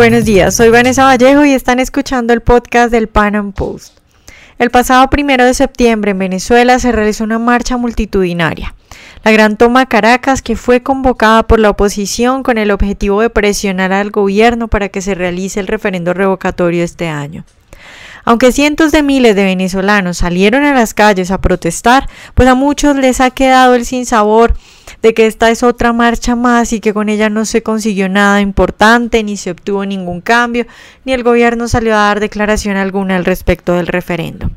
Buenos días, soy Vanessa Vallejo y están escuchando el podcast del Pan Am Post. El pasado primero de septiembre en Venezuela se realizó una marcha multitudinaria, la Gran Toma Caracas, que fue convocada por la oposición con el objetivo de presionar al gobierno para que se realice el referendo revocatorio este año. Aunque cientos de miles de venezolanos salieron a las calles a protestar, pues a muchos les ha quedado el sinsabor de que esta es otra marcha más y que con ella no se consiguió nada importante, ni se obtuvo ningún cambio, ni el gobierno salió a dar declaración alguna al respecto del referendo.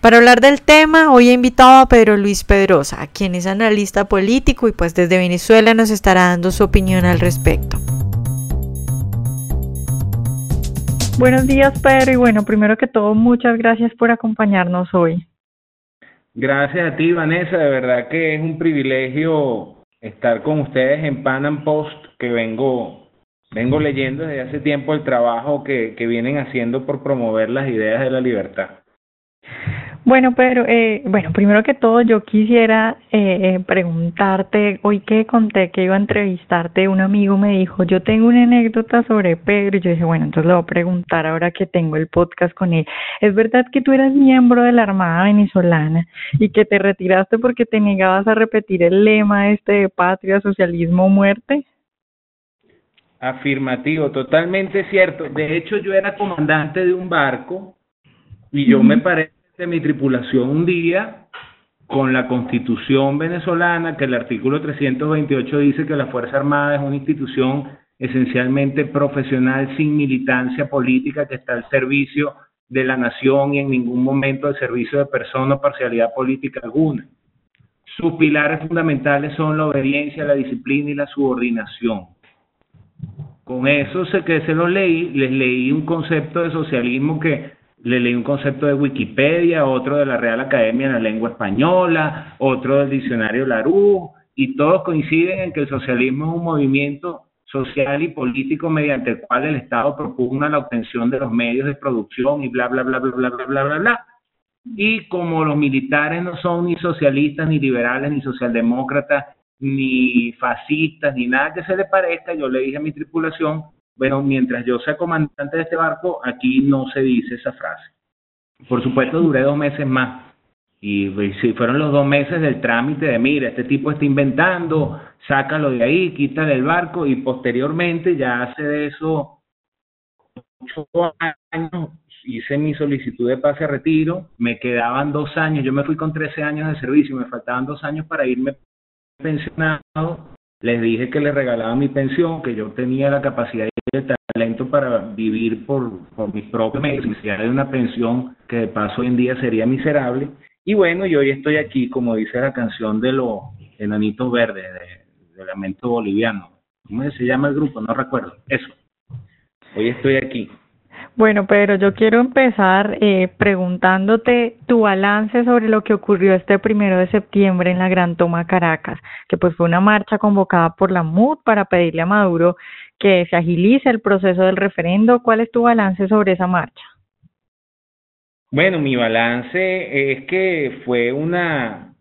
Para hablar del tema, hoy he invitado a Pedro Luis Pedrosa, quien es analista político y pues desde Venezuela nos estará dando su opinión al respecto. Buenos días, Pedro, y bueno, primero que todo, muchas gracias por acompañarnos hoy. Gracias a ti, Vanessa, de verdad que es un privilegio estar con ustedes en Pan Post, que vengo, vengo leyendo desde hace tiempo el trabajo que, que vienen haciendo por promover las ideas de la libertad. Bueno, pero eh, bueno, primero que todo yo quisiera eh, eh, preguntarte, hoy que conté que iba a entrevistarte, un amigo me dijo, yo tengo una anécdota sobre Pedro y yo dije, bueno, entonces le voy a preguntar ahora que tengo el podcast con él. ¿Es verdad que tú eras miembro de la Armada venezolana y que te retiraste porque te negabas a repetir el lema este de patria, socialismo, muerte? Afirmativo, totalmente cierto. De hecho, yo era comandante de un barco y yo me paré de mi tripulación un día con la constitución venezolana, que el artículo 328 dice que la Fuerza Armada es una institución esencialmente profesional sin militancia política que está al servicio de la nación y en ningún momento al servicio de persona o parcialidad política alguna. Sus pilares fundamentales son la obediencia, la disciplina y la subordinación. Con eso sé que se lo leí, les leí un concepto de socialismo que le leí un concepto de Wikipedia, otro de la Real Academia de la Lengua Española, otro del diccionario Larousse, y todos coinciden en que el socialismo es un movimiento social y político mediante el cual el Estado propugna la obtención de los medios de producción y bla, bla, bla, bla, bla, bla, bla, bla, bla. Y como los militares no son ni socialistas, ni liberales, ni socialdemócratas, ni fascistas, ni nada que se le parezca, yo le dije a mi tripulación, bueno, mientras yo sea comandante de este barco, aquí no se dice esa frase. Por supuesto, duré dos meses más. Y si fueron los dos meses del trámite de, mira, este tipo está inventando, sácalo de ahí, quítale el barco, y posteriormente, ya hace de eso ocho años, hice mi solicitud de pase a retiro, me quedaban dos años, yo me fui con 13 años de servicio, me faltaban dos años para irme pensionado, les dije que les regalaba mi pensión, que yo tenía la capacidad y el talento para vivir por, por mis propios medios, de una pensión que de paso hoy en día sería miserable. Y bueno, yo hoy estoy aquí, como dice la canción de los enanitos verdes, de, de Lamento Boliviano. ¿Cómo se llama el grupo? No recuerdo. Eso. Hoy estoy aquí. Bueno, Pedro, yo quiero empezar eh, preguntándote tu balance sobre lo que ocurrió este primero de septiembre en la Gran Toma Caracas, que pues fue una marcha convocada por la MUD para pedirle a Maduro que se agilice el proceso del referendo. ¿Cuál es tu balance sobre esa marcha? Bueno, mi balance es que fue una,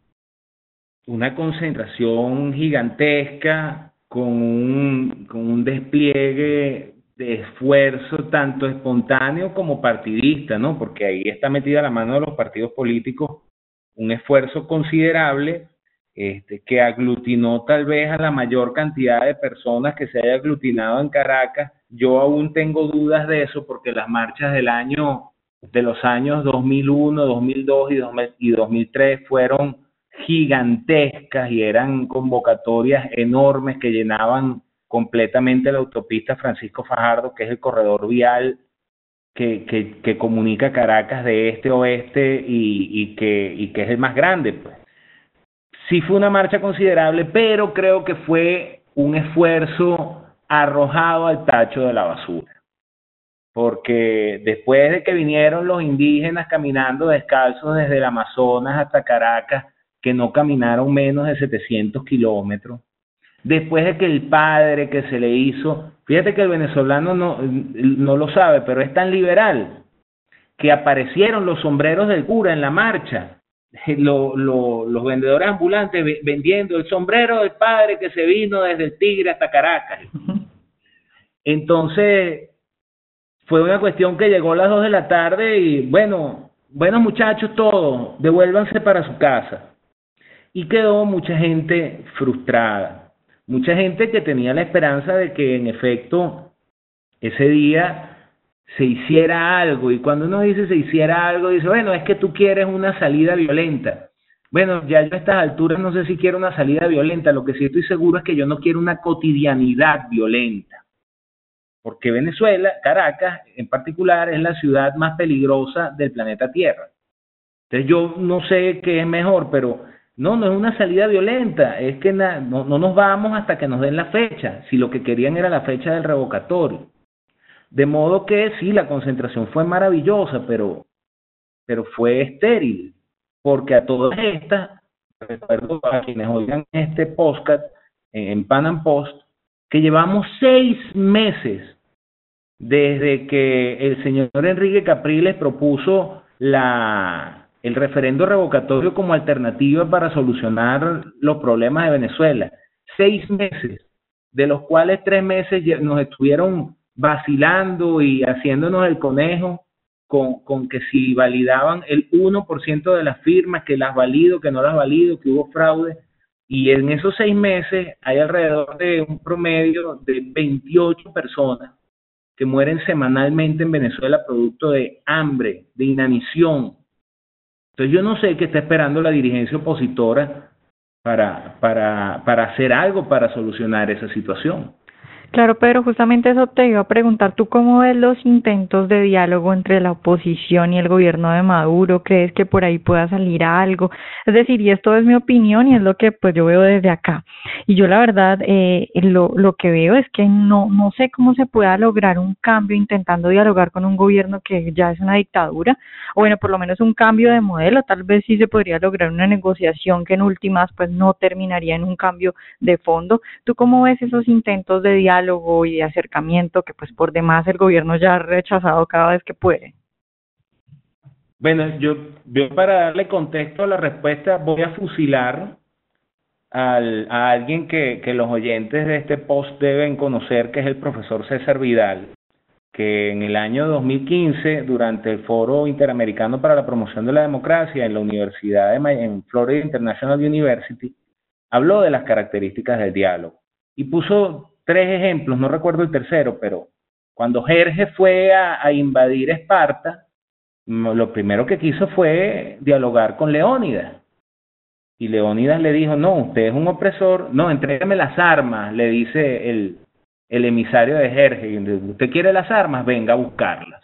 una concentración gigantesca con un, con un despliegue de esfuerzo tanto espontáneo como partidista, ¿no? Porque ahí está metida la mano de los partidos políticos un esfuerzo considerable este, que aglutinó tal vez a la mayor cantidad de personas que se haya aglutinado en Caracas. Yo aún tengo dudas de eso porque las marchas del año de los años 2001, 2002 y 2003 fueron gigantescas y eran convocatorias enormes que llenaban completamente la autopista Francisco Fajardo, que es el corredor vial que, que, comunica Caracas de este a oeste y, y, que, y que es el más grande. Pues. Sí fue una marcha considerable, pero creo que fue un esfuerzo arrojado al tacho de la basura. Porque después de que vinieron los indígenas caminando descalzos desde el Amazonas hasta Caracas, que no caminaron menos de 700 kilómetros, después de que el padre que se le hizo, fíjate que el venezolano no, no lo sabe, pero es tan liberal que aparecieron los sombreros del cura en la marcha, lo, lo, los vendedores ambulantes vendiendo el sombrero del padre que se vino desde el Tigre hasta Caracas. Entonces, fue una cuestión que llegó a las 2 de la tarde y bueno, buenos muchachos todos, devuélvanse para su casa. Y quedó mucha gente frustrada, mucha gente que tenía la esperanza de que en efecto ese día se hiciera algo. Y cuando uno dice se hiciera algo, dice, bueno, es que tú quieres una salida violenta. Bueno, ya yo a estas alturas no sé si quiero una salida violenta, lo que sí estoy seguro es que yo no quiero una cotidianidad violenta porque Venezuela, Caracas en particular, es la ciudad más peligrosa del planeta Tierra. Entonces yo no sé qué es mejor, pero no, no es una salida violenta, es que no, no nos vamos hasta que nos den la fecha, si lo que querían era la fecha del revocatorio. De modo que sí, la concentración fue maravillosa, pero, pero fue estéril, porque a todas estas, recuerdo a quienes oigan este podcast en Panam Post, que llevamos seis meses desde que el señor Enrique Capriles propuso la, el referendo revocatorio como alternativa para solucionar los problemas de Venezuela. Seis meses, de los cuales tres meses nos estuvieron vacilando y haciéndonos el conejo con, que si validaban el 1% de las firmas, que las valido, que no las valido, que hubo fraude. Y en esos seis meses hay alrededor de un promedio de 28 personas que mueren semanalmente en Venezuela producto de hambre, de inanición. Entonces yo no sé qué está esperando la dirigencia opositora para, para, para hacer algo para solucionar esa situación. Claro, pero justamente eso te iba a preguntar, ¿tú cómo ves los intentos de diálogo entre la oposición y el gobierno de Maduro? ¿Crees que por ahí pueda salir algo? Es decir, y esto es mi opinión y es lo que pues yo veo desde acá. Y yo la verdad, eh, lo, lo que veo es que no, no sé cómo se pueda lograr un cambio intentando dialogar con un gobierno que ya es una dictadura, o bueno, por lo menos un cambio de modelo, tal vez sí se podría lograr una negociación que en últimas pues no terminaría en un cambio de fondo. ¿Tú cómo ves esos intentos de diálogo? Y de acercamiento que pues por demás el gobierno ya ha rechazado cada vez que puede. Bueno, yo, yo para darle contexto a la respuesta voy a fusilar al, a alguien que, que los oyentes de este post deben conocer, que es el profesor César Vidal, que en el año 2015, durante el Foro Interamericano para la Promoción de la Democracia en la Universidad de en Florida International University, habló de las características del diálogo y puso tres ejemplos, no recuerdo el tercero, pero cuando Jerje fue a, invadir Esparta, mm, lo primero que quiso fue dialogar con Leónidas. Y Leónidas le dijo, no, usted es un opresor, no, entrégame las armas, le dice el, el emisario de Jerje, usted quiere las armas, venga a buscarlas.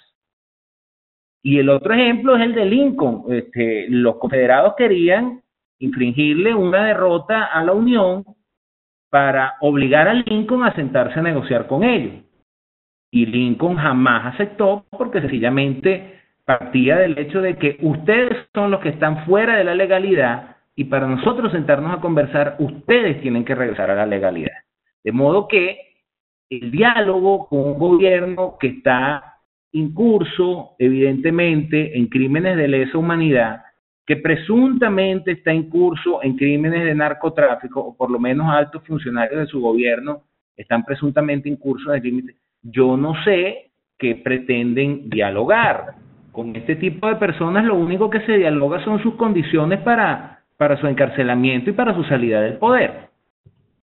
Y el otro ejemplo es el de Lincoln. Este, los confederados querían infringirle una derrota a la Unión para obligar a Lincoln a sentarse a negociar con ellos. Y Lincoln jamás aceptó porque sencillamente partía del hecho de que ustedes son los que están fuera de la legalidad y para nosotros sentarnos a conversar, ustedes tienen que regresar a la legalidad. De modo que el diálogo con un gobierno que está incurso, evidentemente, en crímenes de lesa humanidad, que presuntamente está en curso en crímenes de narcotráfico, o por lo menos altos funcionarios de su gobierno están presuntamente en curso de crímenes, yo no sé qué pretenden dialogar. Con este tipo de personas lo único que se dialoga son sus condiciones para, para su encarcelamiento y para su salida del poder,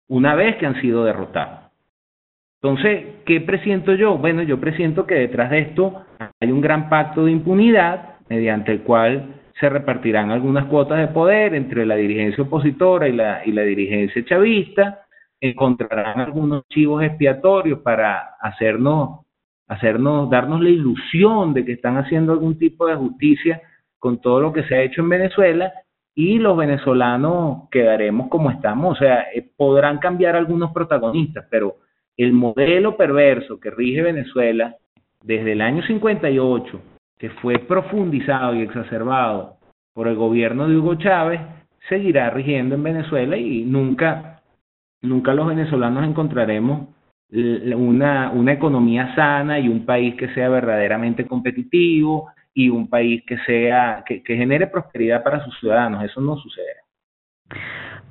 una vez que han sido derrotados. Entonces, ¿qué presiento yo? Bueno, yo presiento que detrás de esto hay un gran pacto de impunidad mediante el cual se repartirán algunas cuotas de poder entre la dirigencia opositora y la, y la dirigencia chavista, encontrarán algunos chivos expiatorios para hacernos, hacernos, darnos la ilusión de que están haciendo algún tipo de justicia con todo lo que se ha hecho en Venezuela y los venezolanos quedaremos como estamos, o sea, eh, podrán cambiar algunos protagonistas, pero el modelo perverso que rige Venezuela desde el año 58 que fue profundizado y exacerbado por el gobierno de Hugo Chávez, seguirá rigiendo en Venezuela y nunca, nunca los venezolanos encontraremos una, una economía sana y un país que sea verdaderamente competitivo y un país que sea que, que genere prosperidad para sus ciudadanos. Eso no sucederá.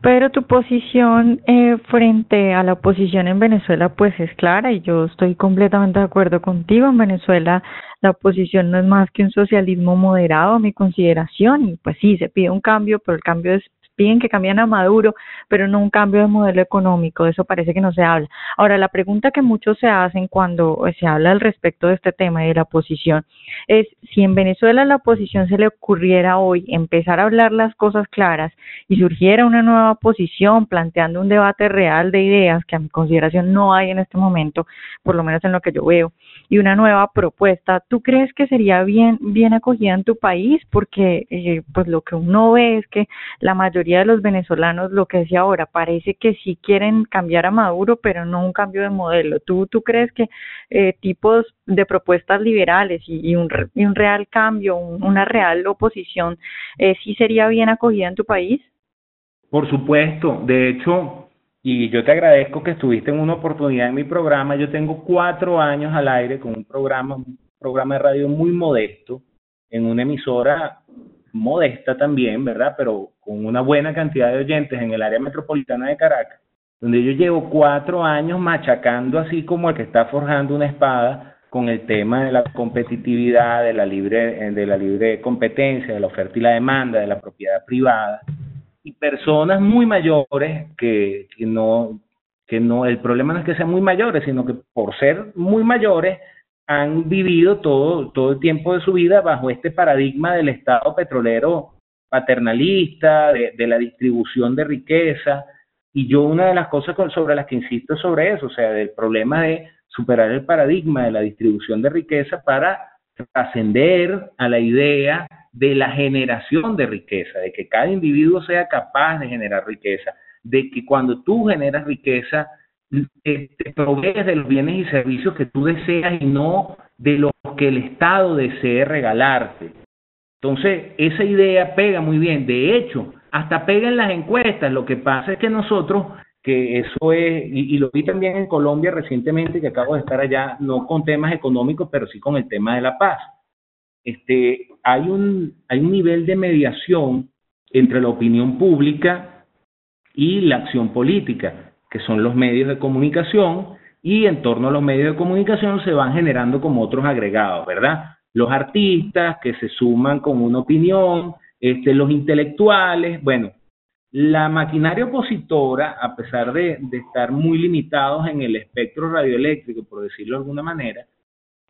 Pero tu posición eh, frente a la oposición en Venezuela pues es clara y yo estoy completamente de acuerdo contigo. En Venezuela la oposición no es más que un socialismo moderado a mi consideración y pues sí, se pide un cambio, pero el cambio es piden que cambien a Maduro, pero no un cambio de modelo económico, de eso parece que no se habla. Ahora, la pregunta que muchos se hacen cuando se habla al respecto de este tema y de la oposición es si en Venezuela la oposición se le ocurriera hoy empezar a hablar las cosas claras y surgiera una nueva oposición planteando un debate real de ideas que a mi consideración no hay en este momento, por lo menos en lo que yo veo, y una nueva propuesta, ¿tú crees que sería bien bien acogida en tu país? Porque eh, pues lo que uno ve es que la mayoría de los venezolanos, lo que decía ahora, parece que sí quieren cambiar a Maduro, pero no un cambio de modelo. ¿Tú, tú crees que eh, tipos de propuestas liberales y, un, y un real cambio, una real oposición, eh, sí sería bien acogida en tu país? Por supuesto, de hecho, y yo te agradezco que estuviste en una oportunidad en mi programa. Yo tengo cuatro años al aire con un programa, un programa de radio muy modesto en una emisora modesta también, ¿verdad? Pero con una buena cantidad de oyentes en el área metropolitana de Caracas, donde yo llevo cuatro años machacando así como el que está forjando una espada con el tema de la competitividad, de la libre, de la libre competencia, de la oferta y la demanda, de la propiedad privada, y personas muy mayores que, que no, que no, el problema no es que sean muy mayores, sino que por ser muy mayores han vivido todo, todo el tiempo de su vida bajo este paradigma del Estado petrolero paternalista, de, la distribución de riqueza. Y yo una de las cosas sobre las que insisto sobre eso, o sea, del problema de superar el paradigma de la distribución de riqueza para trascender a la idea de la generación de riqueza, de que cada individuo sea capaz de generar riqueza, de que cuando tú generas riqueza, te, provees de los bienes y servicios que tú deseas y no de lo que el Estado desee regalarte. Entonces, esa idea pega muy bien. De hecho, hasta pega en las encuestas. Lo que pasa es que nosotros, que eso es, y, lo vi también en Colombia recientemente, que acabo de estar allá, no con temas económicos, pero sí con el tema de la paz. Este, hay un, hay un nivel de mediación entre la opinión pública y la acción política que son los medios de comunicación, y en torno a los medios de comunicación se van generando como otros agregados, ¿verdad? Los artistas que se suman con una opinión, este, los intelectuales, bueno, la maquinaria opositora, a pesar de, de estar muy limitados en el espectro radioeléctrico, por decirlo de alguna manera,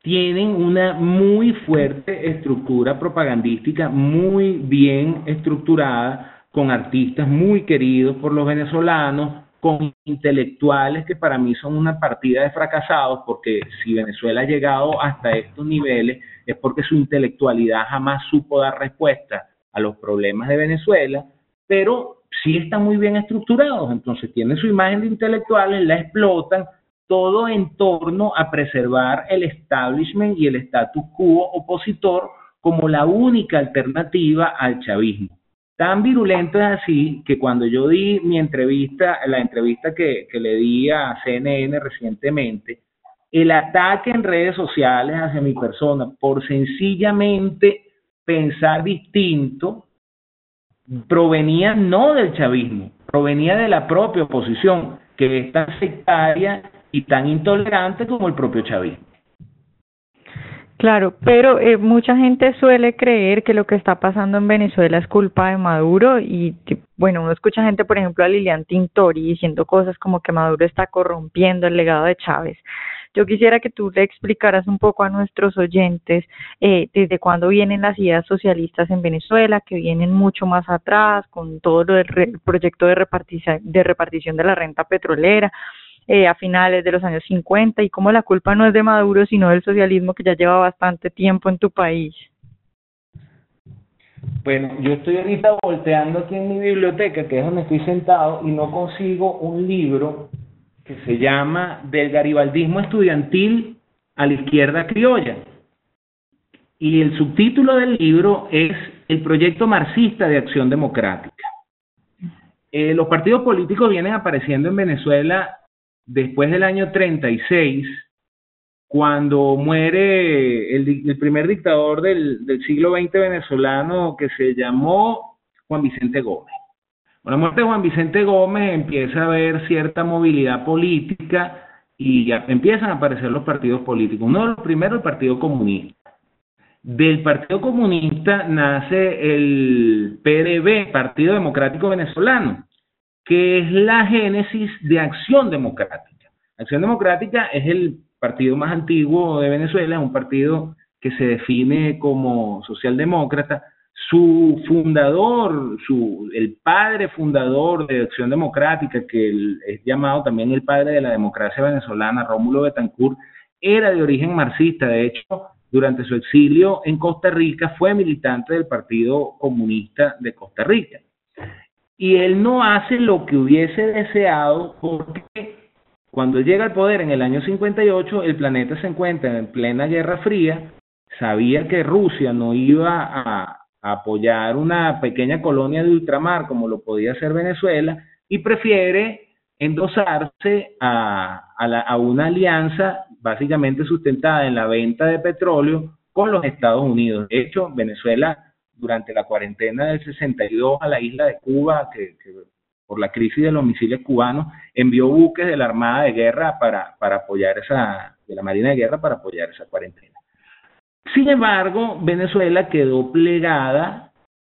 tienen una muy fuerte estructura propagandística, muy bien estructurada, con artistas muy queridos por los venezolanos, con intelectuales que para mí son una partida de fracasados, porque si Venezuela ha llegado hasta estos niveles es porque su intelectualidad jamás supo dar respuesta a los problemas de Venezuela, pero sí están muy bien estructurados, entonces tienen su imagen de intelectuales, la explotan, todo en torno a preservar el establishment y el status quo opositor como la única alternativa al chavismo. Tan virulento es así que cuando yo di mi entrevista, la entrevista que, le di a CNN recientemente, el ataque en redes sociales hacia mi persona por sencillamente pensar distinto provenía no del chavismo, provenía de la propia oposición, que es tan sectaria y tan intolerante como el propio chavismo. Claro, pero eh, mucha gente suele creer que lo que está pasando en Venezuela es culpa de Maduro y bueno, uno escucha gente, por ejemplo, a Lilian Tintori diciendo cosas como que Maduro está corrompiendo el legado de Chávez. Yo quisiera que tú le explicaras un poco a nuestros oyentes eh, desde cuándo vienen las ideas socialistas en Venezuela, que vienen mucho más atrás, con todo lo del proyecto de de repartición de la renta petrolera, eh, a finales de los años 50 y cómo la culpa no es de Maduro, sino del socialismo que ya lleva bastante tiempo en tu país. Bueno, yo estoy ahorita volteando aquí en mi biblioteca, que es donde estoy sentado, y no consigo un libro que se llama Del garibaldismo estudiantil a la izquierda criolla. Y el subtítulo del libro es El proyecto marxista de acción democrática. Eh, los partidos políticos vienen apareciendo en Venezuela después del año 36, cuando muere el, primer dictador del, siglo XX venezolano que se llamó Juan Vicente Gómez. Con la muerte de Juan Vicente Gómez empieza a haber cierta movilidad política y ya empiezan a aparecer los partidos políticos. Uno de los primeros, el Partido Comunista. Del Partido Comunista nace el PDB, Partido Democrático Venezolano, que es la génesis de Acción Democrática. Acción Democrática es el partido más antiguo de Venezuela, es un partido que se define como socialdemócrata. Su fundador, el padre fundador de Acción Democrática, que es llamado también el padre de la democracia venezolana, Rómulo Betancourt, era de origen marxista. De hecho, durante su exilio en Costa Rica fue militante del Partido Comunista de Costa Rica. Y él no hace lo que hubiese deseado porque cuando llega al poder en el año 58, el planeta se encuentra en plena Guerra Fría, sabía que Rusia no iba a, apoyar una pequeña colonia de ultramar como lo podía hacer Venezuela y prefiere endosarse a, una alianza básicamente sustentada en la venta de petróleo con los Estados Unidos. De hecho, Venezuela durante la cuarentena del 62 a la isla de Cuba, que, por la crisis de los misiles cubanos, envió buques de la Armada de Guerra para, para apoyar esa, de la Marina de Guerra para apoyar esa cuarentena. Sin embargo, Venezuela quedó plegada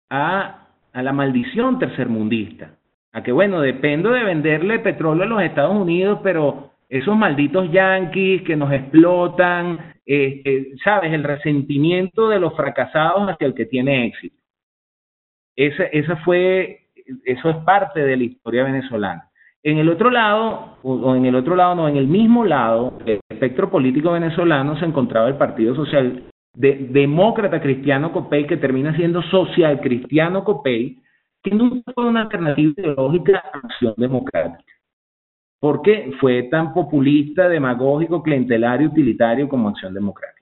a, a la maldición tercermundista, a que bueno, dependo de venderle petróleo a los Estados Unidos, pero esos malditos yanquis que nos explotan, eh, eh, ¿sabes? El resentimiento de los fracasados hacia el que tiene éxito. Esa, esa fue, eso es parte de la historia venezolana. En el otro lado, o, en el otro lado, no, en el mismo lado del espectro político venezolano se encontraba el Partido Social de, Demócrata Cristiano Copey, que termina siendo Social Cristiano Copey, que nunca fue una alternativa ideológica a Acción Democrática porque fue tan populista, demagógico, clientelario, utilitario como Acción Democrática.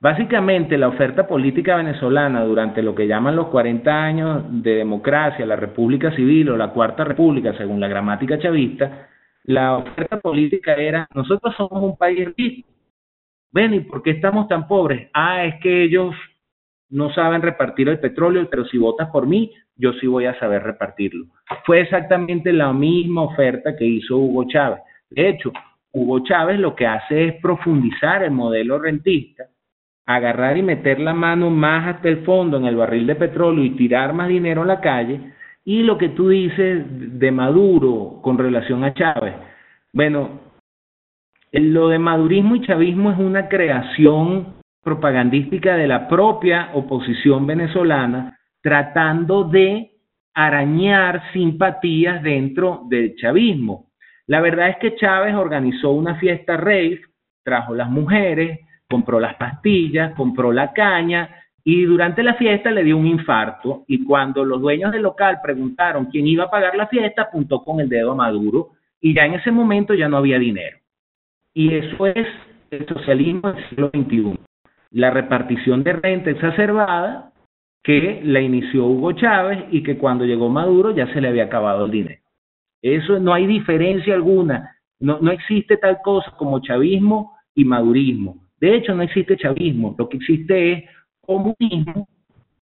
Básicamente, la oferta política venezolana durante lo que llaman los 40 años de democracia, la República Civil o la Cuarta República, según la gramática chavista, la oferta política era, nosotros somos un país rico. Ven, ¿y por qué estamos tan pobres? Ah, es que ellos no saben repartir el petróleo, pero si votas por mí, yo sí voy a saber repartirlo. Fue exactamente la misma oferta que hizo Hugo Chávez. De hecho, Hugo Chávez lo que hace es profundizar el modelo rentista, agarrar y meter la mano más hasta el fondo en el barril de petróleo y tirar más dinero a la calle. Y lo que tú dices de Maduro con relación a Chávez, bueno, lo de madurismo y chavismo es una creación propagandística de la propia oposición venezolana tratando de arañar simpatías dentro del chavismo. La verdad es que Chávez organizó una fiesta rave, trajo las mujeres, compró las pastillas, compró la caña y durante la fiesta le dio un infarto y cuando los dueños del local preguntaron quién iba a pagar la fiesta, apuntó con el dedo a Maduro y ya en ese momento ya no había dinero. Y eso es el socialismo del siglo XXI. La repartición de renta exacerbada que la inició Hugo Chávez y que cuando llegó Maduro ya se le había acabado el dinero. Eso no hay diferencia alguna. No, no existe tal cosa como chavismo y madurismo. De hecho, no existe chavismo. Lo que existe es comunismo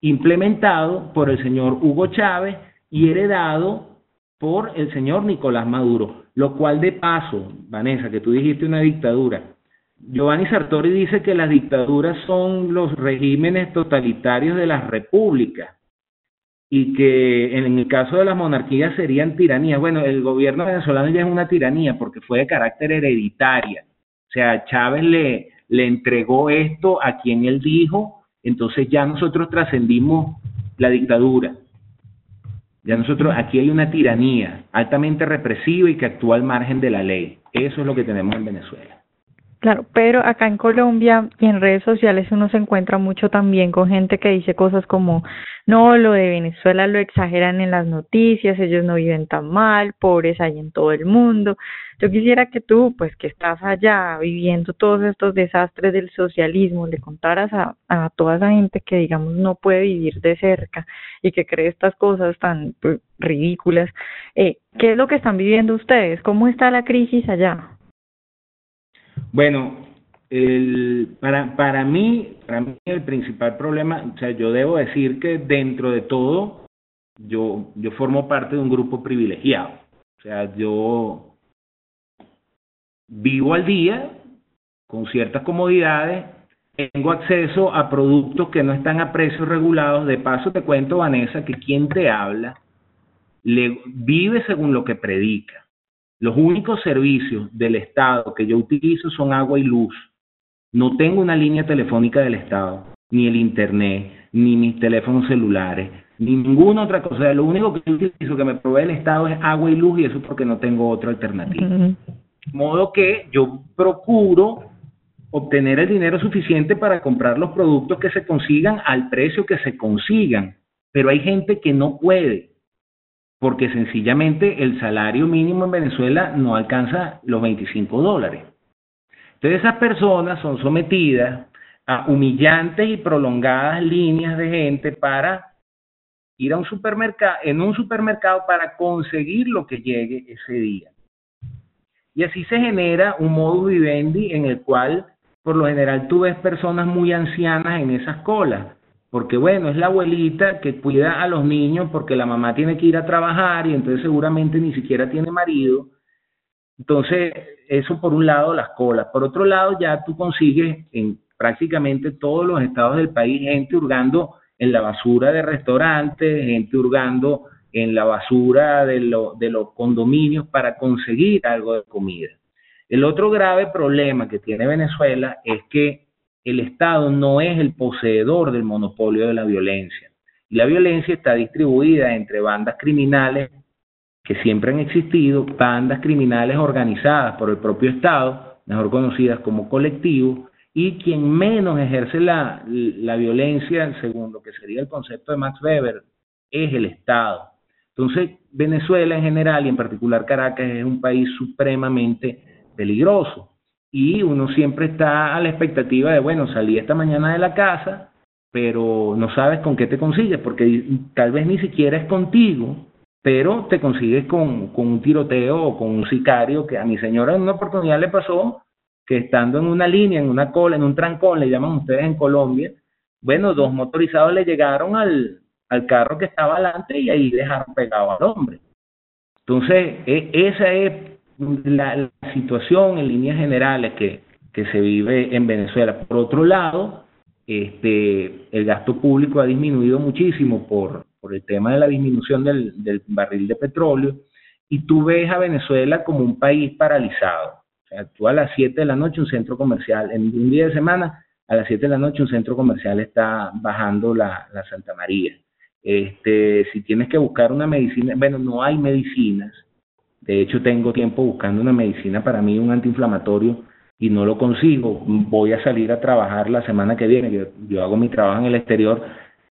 implementado por el señor Hugo Chávez y heredado por el señor Nicolás Maduro. Lo cual de paso, Vanessa, que tú dijiste una dictadura, Giovanni Sartori dice que las dictaduras son los regímenes totalitarios de las repúblicas y que en el caso de las monarquías serían tiranías. Bueno, el gobierno venezolano ya es una tiranía porque fue de carácter hereditaria. O sea, Chávez le, le entregó esto a quien él dijo, entonces ya nosotros trascendimos la dictadura. Ya nosotros, aquí hay una tiranía altamente represiva y que actúa al margen de la ley. Eso es lo que tenemos en Venezuela. Claro, pero acá en Colombia y en redes sociales uno se encuentra mucho también con gente que dice cosas como, no, lo de Venezuela lo exageran en las noticias, ellos no viven tan mal, pobres hay en todo el mundo. Yo quisiera que tú, pues que estás allá viviendo todos estos desastres del socialismo, le contaras a, a toda esa gente que, digamos, no puede vivir de cerca y que cree estas cosas tan pues, ridículas. Eh, ¿Qué es lo que están viviendo ustedes? ¿Cómo está la crisis allá? Bueno, el, para, para, mí, para mí el principal problema, o sea, yo debo decir que dentro de todo, yo, yo formo parte de un grupo privilegiado. O sea, yo vivo al día con ciertas comodidades, tengo acceso a productos que no están a precios regulados. De paso, te cuento, Vanessa, que quien te habla vive según lo que predica. Los únicos servicios del Estado que yo utilizo son agua y luz. No tengo una línea telefónica del Estado, ni el Internet, ni mis teléfonos celulares, ni ninguna otra cosa. Lo único que utilizo que me provee el Estado es agua y luz y eso es porque no tengo otra alternativa. De modo que yo procuro obtener el dinero suficiente para comprar los productos que se consigan al precio que se consigan. Pero hay gente que no puede, porque sencillamente el salario mínimo en Venezuela no alcanza los 25 dólares. Entonces esas personas son sometidas a humillantes y prolongadas líneas de gente para ir a un supermercado, en un supermercado para conseguir lo que llegue ese día. Y así se genera un modus vivendi en el cual por lo general tú ves personas muy ancianas en esas colas, porque bueno, es la abuelita que cuida a los niños porque la mamá tiene que ir a trabajar y entonces seguramente ni siquiera tiene marido. Entonces, eso por un lado las colas. Por otro lado, ya tú consigues en prácticamente todos los estados del país gente hurgando en la basura de restaurantes, gente hurgando en la basura de, de los condominios para conseguir algo de comida. El otro grave problema que tiene Venezuela es que el Estado no es el poseedor del monopolio de la violencia. Y la violencia está distribuida entre bandas criminales que siempre han existido, bandas criminales organizadas por el propio Estado, mejor conocidas como colectivos, y quien menos ejerce la, la violencia, según lo que sería el concepto de Max Weber, es el Estado. Entonces, Venezuela en general y en particular Caracas es un país supremamente peligroso. Y uno siempre está a la expectativa de, bueno, salí esta mañana de la casa, pero no sabes con qué te consigues, porque tal vez ni siquiera es contigo, pero te consigues con, con un tiroteo o con un sicario que a mi señora en una oportunidad le pasó que estando en una línea, en una cola, en un trancón, le llaman ustedes en Colombia, bueno, dos motorizados le llegaron al, al carro que estaba adelante y ahí dejaron pegado al hombre. Entonces, e, esa es la, situación en líneas generales que, que se vive en Venezuela. Por otro lado, este, el gasto público ha disminuido muchísimo por, por el tema de la disminución del, del barril de petróleo y tú ves a Venezuela como un país paralizado. O sea, tú a las 7 de la noche un centro comercial, en un día de semana, a las 7 de la noche un centro comercial está bajando la, la Santa María. Este, si tienes que buscar una medicina, bueno, no hay medicinas, de hecho, tengo tiempo buscando una medicina para mí, un antiinflamatorio, y no lo consigo. Voy a salir a trabajar la semana que viene. Yo, hago mi trabajo en el exterior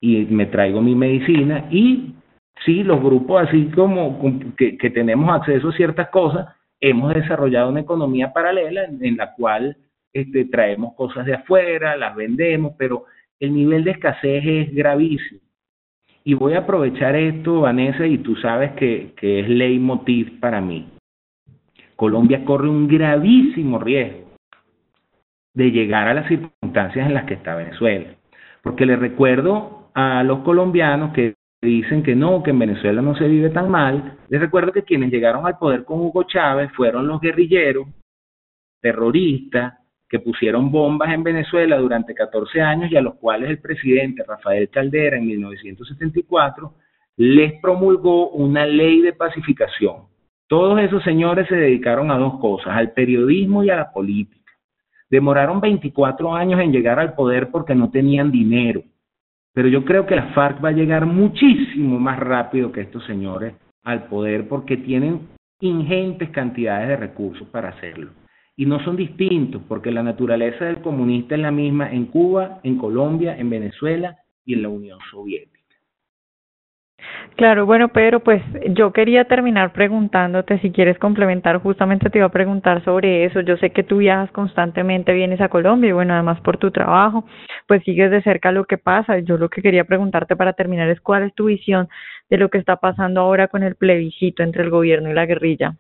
y me traigo mi medicina. Y sí, los grupos así como que, tenemos acceso a ciertas cosas, hemos desarrollado una economía paralela en, la cual este, traemos cosas de afuera, las vendemos, pero el nivel de escasez es gravísimo. Y voy a aprovechar esto, Vanessa, y tú sabes que, que es leitmotiv para mí. Colombia corre un gravísimo riesgo de llegar a las circunstancias en las que está Venezuela. Porque le recuerdo a los colombianos que dicen que no, que en Venezuela no se vive tan mal, les recuerdo que quienes llegaron al poder con Hugo Chávez fueron los guerrilleros, terroristas, que pusieron bombas en Venezuela durante 14 años y a los cuales el presidente Rafael Caldera en 1974 les promulgó una ley de pacificación. Todos esos señores se dedicaron a dos cosas, al periodismo y a la política. Demoraron 24 años en llegar al poder porque no tenían dinero. Pero yo creo que la FARC va a llegar muchísimo más rápido que estos señores al poder porque tienen ingentes cantidades de recursos para hacerlo y no son distintos, porque la naturaleza del comunista es la misma en Cuba, en Colombia, en Venezuela y en la Unión Soviética. Claro, bueno, Pedro, pues yo quería terminar preguntándote si quieres complementar, justamente te iba a preguntar sobre eso. Yo sé que tú viajas constantemente, vienes a Colombia y bueno, además por tu trabajo, pues sigues de cerca lo que pasa. Yo lo que quería preguntarte para terminar es cuál es tu visión de lo que está pasando ahora con el plebiscito entre el gobierno y la guerrilla.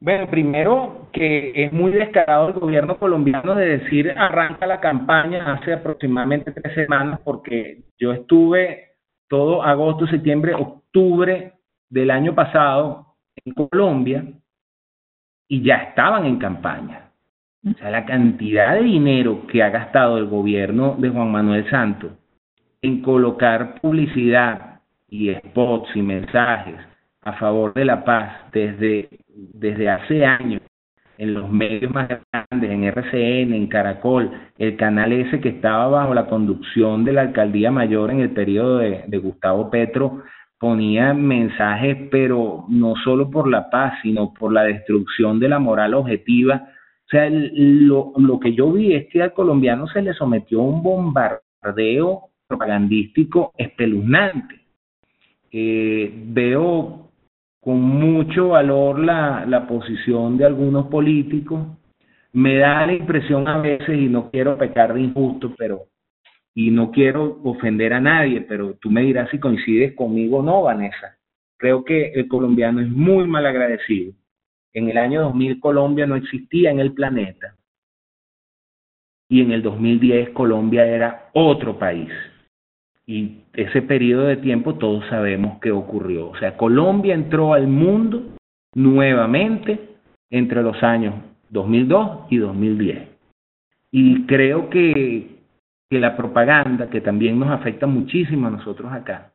Bueno, primero que es muy descarado el gobierno colombiano de decir arranca la campaña hace aproximadamente tres semanas porque yo estuve todo agosto, septiembre, octubre del año pasado en Colombia y ya estaban en campaña. O sea, la cantidad de dinero que ha gastado el gobierno de Juan Manuel Santos en colocar publicidad y spots y mensajes a favor de la paz desde, desde hace años en los medios más grandes, en RCN, en Caracol, el canal ese que estaba bajo la conducción de la alcaldía mayor en el periodo de, Gustavo Petro, ponía mensajes, pero no solo por la paz, sino por la destrucción de la moral objetiva. O sea, lo, lo que yo vi es que al colombiano se le sometió un bombardeo propagandístico espeluznante. Eh, veo con mucho valor la, la posición de algunos políticos. Me da la impresión a veces, y no quiero pecar de injusto, pero y no quiero ofender a nadie, pero tú me dirás si coincides conmigo o no, Vanessa. Creo que el colombiano es muy mal agradecido. En el año 2000 Colombia no existía en el planeta y en el 2010 Colombia era otro país. Y ese periodo de tiempo todos sabemos qué ocurrió. O sea, Colombia entró al mundo nuevamente entre los años 2002 y 2010. Y creo que, que la propaganda, que también nos afecta muchísimo a nosotros acá,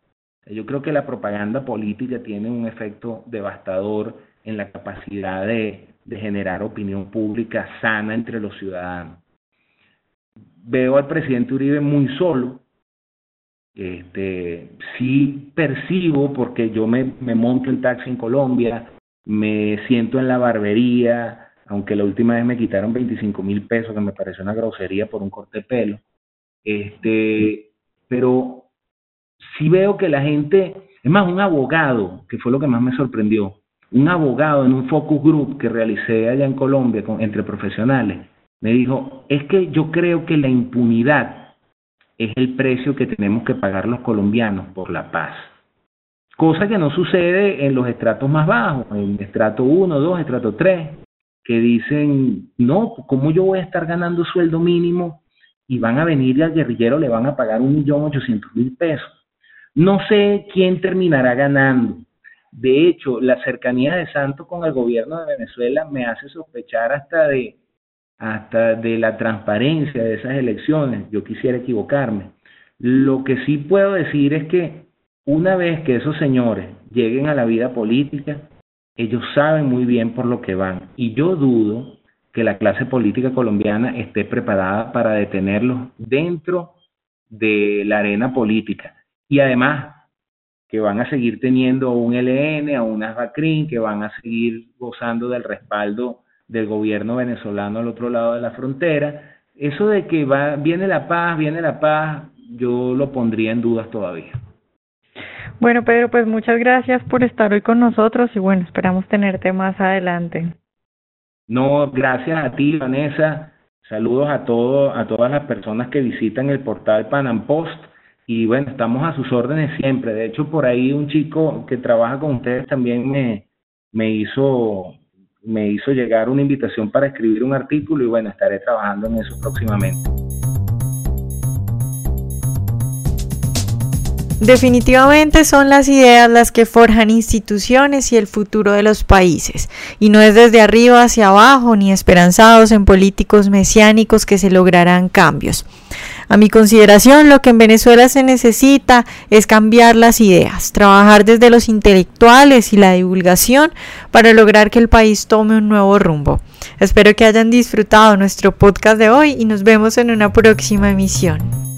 yo creo que la propaganda política tiene un efecto devastador en la capacidad de, de generar opinión pública sana entre los ciudadanos. Veo al presidente Uribe muy solo, este, sí percibo, porque yo me, me monto en taxi en Colombia, me siento en la barbería, aunque la última vez me quitaron 25 mil pesos, que me pareció una grosería por un corte de pelo. Este, pero sí veo que la gente, es más, un abogado, que fue lo que más me sorprendió, un abogado en un focus group que realicé allá en Colombia entre profesionales, me dijo, es que yo creo que la impunidad es el precio que tenemos que pagar los colombianos por la paz. Cosa que no sucede en los estratos más bajos, en estrato 1, 2, estrato 3, que dicen, no, ¿cómo yo voy a estar ganando sueldo mínimo y van a venir y al guerrillero le van a pagar un millón ochocientos mil pesos? No sé quién terminará ganando. De hecho, la cercanía de Santos con el gobierno de Venezuela me hace sospechar hasta de hasta de la transparencia de esas elecciones. Yo quisiera equivocarme. Lo que sí puedo decir es que una vez que esos señores lleguen a la vida política, ellos saben muy bien por lo que van. Y yo dudo que la clase política colombiana esté preparada para detenerlos dentro de la arena política. Y además que van a seguir teniendo un LN, a un ASBACRIN, que van a seguir gozando del respaldo del gobierno venezolano al otro lado de la frontera. Eso de que va, viene la paz, viene la paz, yo lo pondría en dudas todavía. Bueno, Pedro, pues muchas gracias por estar hoy con nosotros y bueno, esperamos tenerte más adelante. No, gracias a ti, Vanessa. Saludos a todos, a todas las personas que visitan el portal Panam Post y bueno, estamos a sus órdenes siempre. De hecho, por ahí un chico que trabaja con ustedes también me, me hizo me hizo llegar una invitación para escribir un artículo y bueno, estaré trabajando en eso próximamente. Definitivamente son las ideas las que forjan instituciones y el futuro de los países, y no es desde arriba hacia abajo ni esperanzados en políticos mesiánicos que se lograrán cambios. A mi consideración, lo que en Venezuela se necesita es cambiar las ideas, trabajar desde los intelectuales y la divulgación para lograr que el país tome un nuevo rumbo. Espero que hayan disfrutado nuestro podcast de hoy y nos vemos en una próxima emisión.